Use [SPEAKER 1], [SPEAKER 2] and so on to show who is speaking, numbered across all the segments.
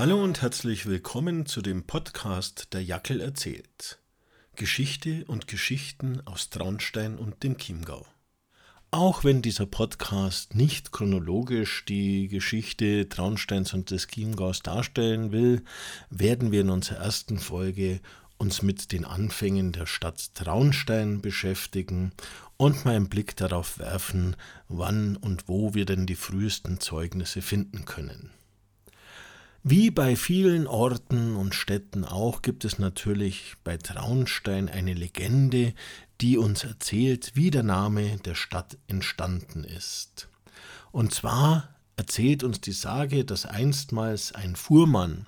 [SPEAKER 1] Hallo und herzlich willkommen zu dem Podcast Der Jackel erzählt. Geschichte und Geschichten aus Traunstein und dem Chiemgau. Auch wenn dieser Podcast nicht chronologisch die Geschichte Traunsteins und des Chiemgaus darstellen will, werden wir in unserer ersten Folge uns mit den Anfängen der Stadt Traunstein beschäftigen und mal einen Blick darauf werfen, wann und wo wir denn die frühesten Zeugnisse finden können. Wie bei vielen Orten und Städten auch gibt es natürlich bei Traunstein eine Legende, die uns erzählt, wie der Name der Stadt entstanden ist. Und zwar erzählt uns die Sage, dass einstmals ein Fuhrmann,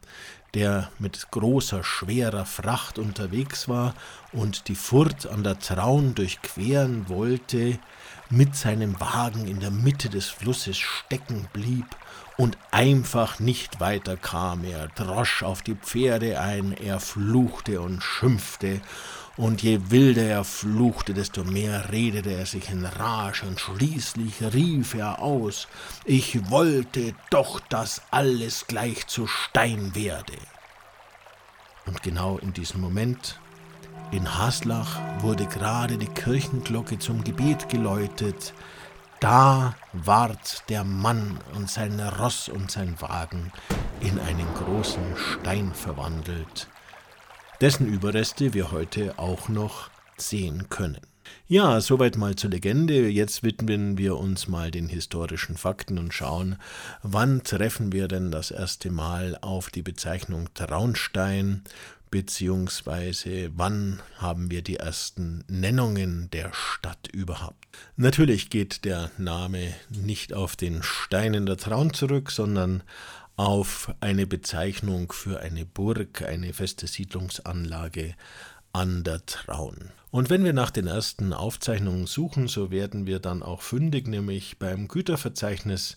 [SPEAKER 1] der mit großer, schwerer Fracht unterwegs war und die Furt an der Traun durchqueren wollte, mit seinem Wagen in der Mitte des Flusses stecken blieb und einfach nicht weiter kam. Er drosch auf die Pferde ein, er fluchte und schimpfte, und je wilder er fluchte, desto mehr redete er sich in Rage, und schließlich rief er aus, ich wollte doch, dass alles gleich zu Stein werde. Und genau in diesem Moment in Haslach wurde gerade die Kirchenglocke zum Gebet geläutet, da ward der Mann und sein Ross und sein Wagen in einen großen Stein verwandelt, dessen Überreste wir heute auch noch sehen können. Ja, soweit mal zur Legende. Jetzt widmen wir uns mal den historischen Fakten und schauen, wann treffen wir denn das erste Mal auf die Bezeichnung Traunstein beziehungsweise wann haben wir die ersten Nennungen der Stadt überhaupt. Natürlich geht der Name nicht auf den Stein in der Traun zurück, sondern auf eine Bezeichnung für eine Burg, eine feste Siedlungsanlage an der Traun. Und wenn wir nach den ersten Aufzeichnungen suchen, so werden wir dann auch fündig, nämlich beim Güterverzeichnis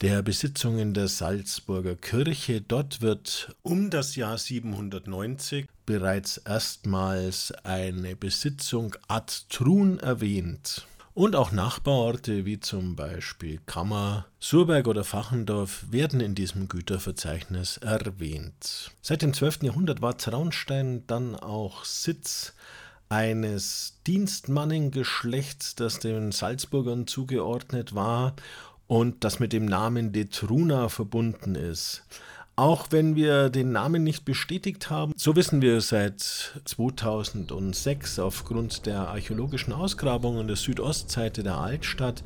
[SPEAKER 1] der Besitzungen der Salzburger Kirche. Dort wird um das Jahr 790 bereits erstmals eine Besitzung ad Trun erwähnt. Und auch Nachbarorte wie zum Beispiel Kammer, Surberg oder Fachendorf werden in diesem Güterverzeichnis erwähnt. Seit dem 12. Jahrhundert war Traunstein dann auch Sitz eines Dienstmannengeschlechts, das den Salzburgern zugeordnet war und das mit dem Namen Detruna verbunden ist. Auch wenn wir den Namen nicht bestätigt haben, so wissen wir seit 2006 aufgrund der archäologischen Ausgrabungen der Südostseite der Altstadt,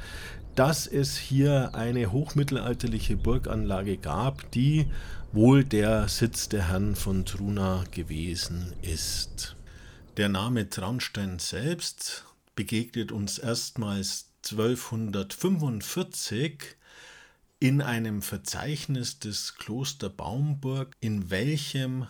[SPEAKER 1] dass es hier eine hochmittelalterliche Burganlage gab, die wohl der Sitz der Herren von Truna gewesen ist. Der Name Traunstein selbst begegnet uns erstmals 1245 in einem Verzeichnis des Kloster Baumburg, in welchem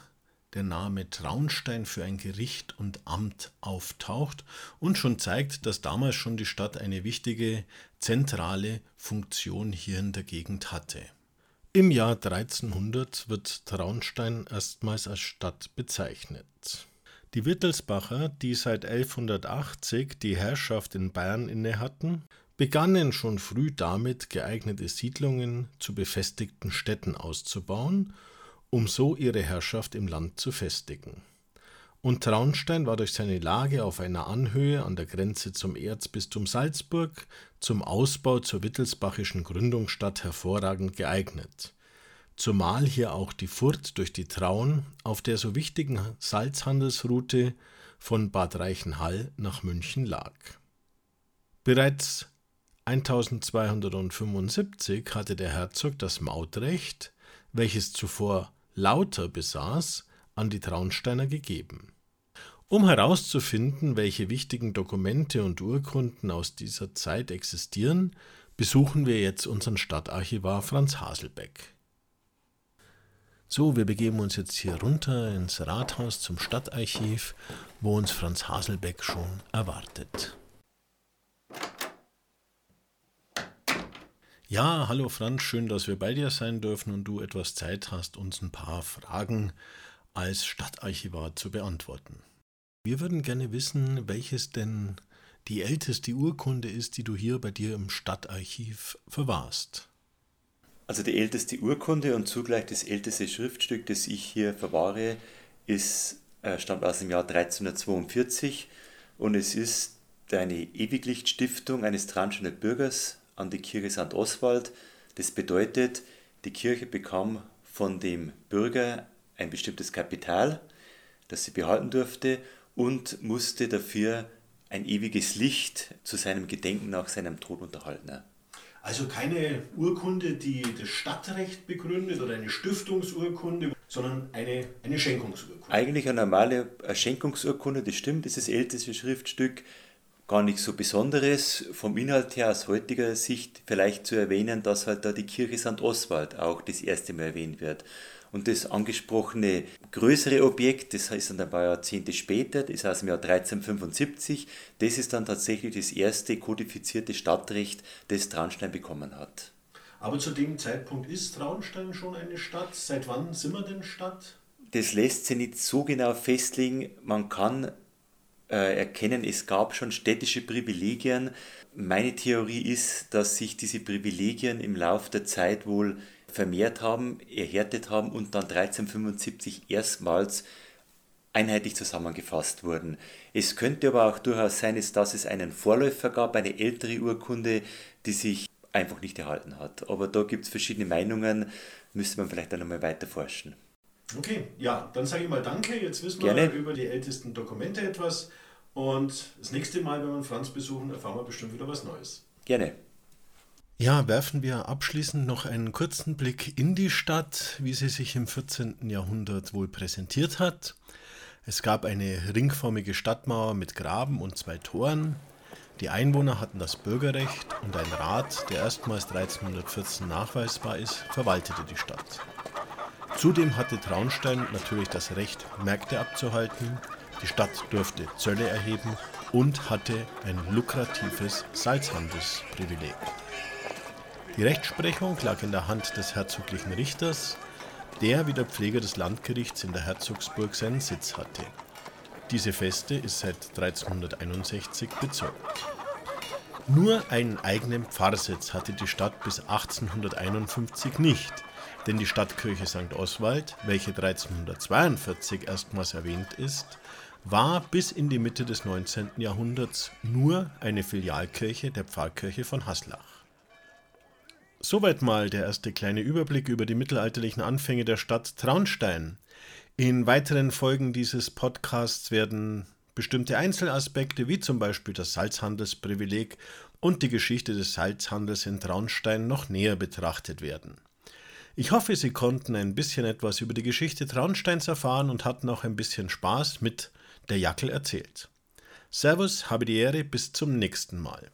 [SPEAKER 1] der Name Traunstein für ein Gericht und Amt auftaucht und schon zeigt, dass damals schon die Stadt eine wichtige zentrale Funktion hier in der Gegend hatte. Im Jahr 1300 wird Traunstein erstmals als Stadt bezeichnet. Die Wittelsbacher, die seit 1180 die Herrschaft in Bayern innehatten, begannen schon früh damit, geeignete Siedlungen zu befestigten Städten auszubauen, um so ihre Herrschaft im Land zu festigen. Und Traunstein war durch seine Lage auf einer Anhöhe an der Grenze zum Erzbistum Salzburg zum Ausbau zur wittelsbachischen Gründungsstadt hervorragend geeignet zumal hier auch die Furt durch die Traun auf der so wichtigen Salzhandelsroute von Bad Reichenhall nach München lag. Bereits 1275 hatte der Herzog das Mautrecht, welches zuvor Lauter besaß, an die Traunsteiner gegeben. Um herauszufinden, welche wichtigen Dokumente und Urkunden aus dieser Zeit existieren, besuchen wir jetzt unseren Stadtarchivar Franz Haselbeck. So, wir begeben uns jetzt hier runter ins Rathaus zum Stadtarchiv, wo uns Franz Haselbeck schon erwartet. Ja, hallo Franz, schön, dass wir bei dir sein dürfen und du etwas Zeit hast, uns ein paar Fragen als Stadtarchivar zu beantworten. Wir würden gerne wissen, welches denn die älteste Urkunde ist, die du hier bei dir im Stadtarchiv verwahrst.
[SPEAKER 2] Also die älteste Urkunde und zugleich das älteste Schriftstück, das ich hier verwahre, ist, äh, stammt aus dem Jahr 1342 und es ist eine Ewiglicht-Stiftung eines Transchener Bürgers an die Kirche St. Oswald. Das bedeutet, die Kirche bekam von dem Bürger ein bestimmtes Kapital, das sie behalten durfte und musste dafür ein ewiges Licht zu seinem Gedenken nach seinem Tod unterhalten.
[SPEAKER 1] Also keine Urkunde, die das Stadtrecht begründet oder eine Stiftungsurkunde, sondern eine, eine Schenkungsurkunde.
[SPEAKER 2] Eigentlich eine normale Schenkungsurkunde, das stimmt, das ist das älteste Schriftstück, gar nichts so Besonderes. Vom Inhalt her aus heutiger Sicht vielleicht zu erwähnen, dass halt da die Kirche St. Oswald auch das erste Mal erwähnt wird. Und das angesprochene größere Objekt, das ist dann ein paar Jahrzehnte später, das ist aus dem Jahr 1375, das ist dann tatsächlich das erste kodifizierte Stadtrecht, das Traunstein bekommen hat.
[SPEAKER 1] Aber zu dem Zeitpunkt ist Traunstein schon eine Stadt. Seit wann sind wir denn Stadt?
[SPEAKER 2] Das lässt sich nicht so genau festlegen. Man kann erkennen, es gab schon städtische Privilegien. Meine Theorie ist, dass sich diese Privilegien im Laufe der Zeit wohl vermehrt haben, erhärtet haben und dann 1375 erstmals einheitlich zusammengefasst wurden. Es könnte aber auch durchaus sein, dass es einen Vorläufer gab, eine ältere Urkunde, die sich einfach nicht erhalten hat. Aber da gibt es verschiedene Meinungen, müsste man vielleicht dann nochmal weiter forschen.
[SPEAKER 1] Okay, ja, dann sage ich mal Danke. Jetzt wissen wir Gerne. über die ältesten Dokumente etwas. Und das nächste Mal, wenn wir Franz besuchen, erfahren wir bestimmt wieder was Neues.
[SPEAKER 2] Gerne.
[SPEAKER 1] Ja, werfen wir abschließend noch einen kurzen Blick in die Stadt, wie sie sich im 14. Jahrhundert wohl präsentiert hat. Es gab eine ringförmige Stadtmauer mit Graben und zwei Toren. Die Einwohner hatten das Bürgerrecht und ein Rat, der erstmals 1314 nachweisbar ist, verwaltete die Stadt. Zudem hatte Traunstein natürlich das Recht, Märkte abzuhalten, die Stadt durfte Zölle erheben und hatte ein lukratives Salzhandelsprivileg. Die Rechtsprechung lag in der Hand des herzoglichen Richters, der wie der Pfleger des Landgerichts in der Herzogsburg seinen Sitz hatte. Diese Feste ist seit 1361 bezeugt. Nur einen eigenen Pfarrsitz hatte die Stadt bis 1851 nicht, denn die Stadtkirche St. Oswald, welche 1342 erstmals erwähnt ist, war bis in die Mitte des 19. Jahrhunderts nur eine Filialkirche der Pfarrkirche von Haslach. Soweit mal der erste kleine Überblick über die mittelalterlichen Anfänge der Stadt Traunstein. In weiteren Folgen dieses Podcasts werden bestimmte Einzelaspekte wie zum Beispiel das Salzhandelsprivileg und die Geschichte des Salzhandels in Traunstein noch näher betrachtet werden. Ich hoffe, Sie konnten ein bisschen etwas über die Geschichte Traunsteins erfahren und hatten auch ein bisschen Spaß mit Der Jackel erzählt. Servus, habe die Ehre, bis zum nächsten Mal.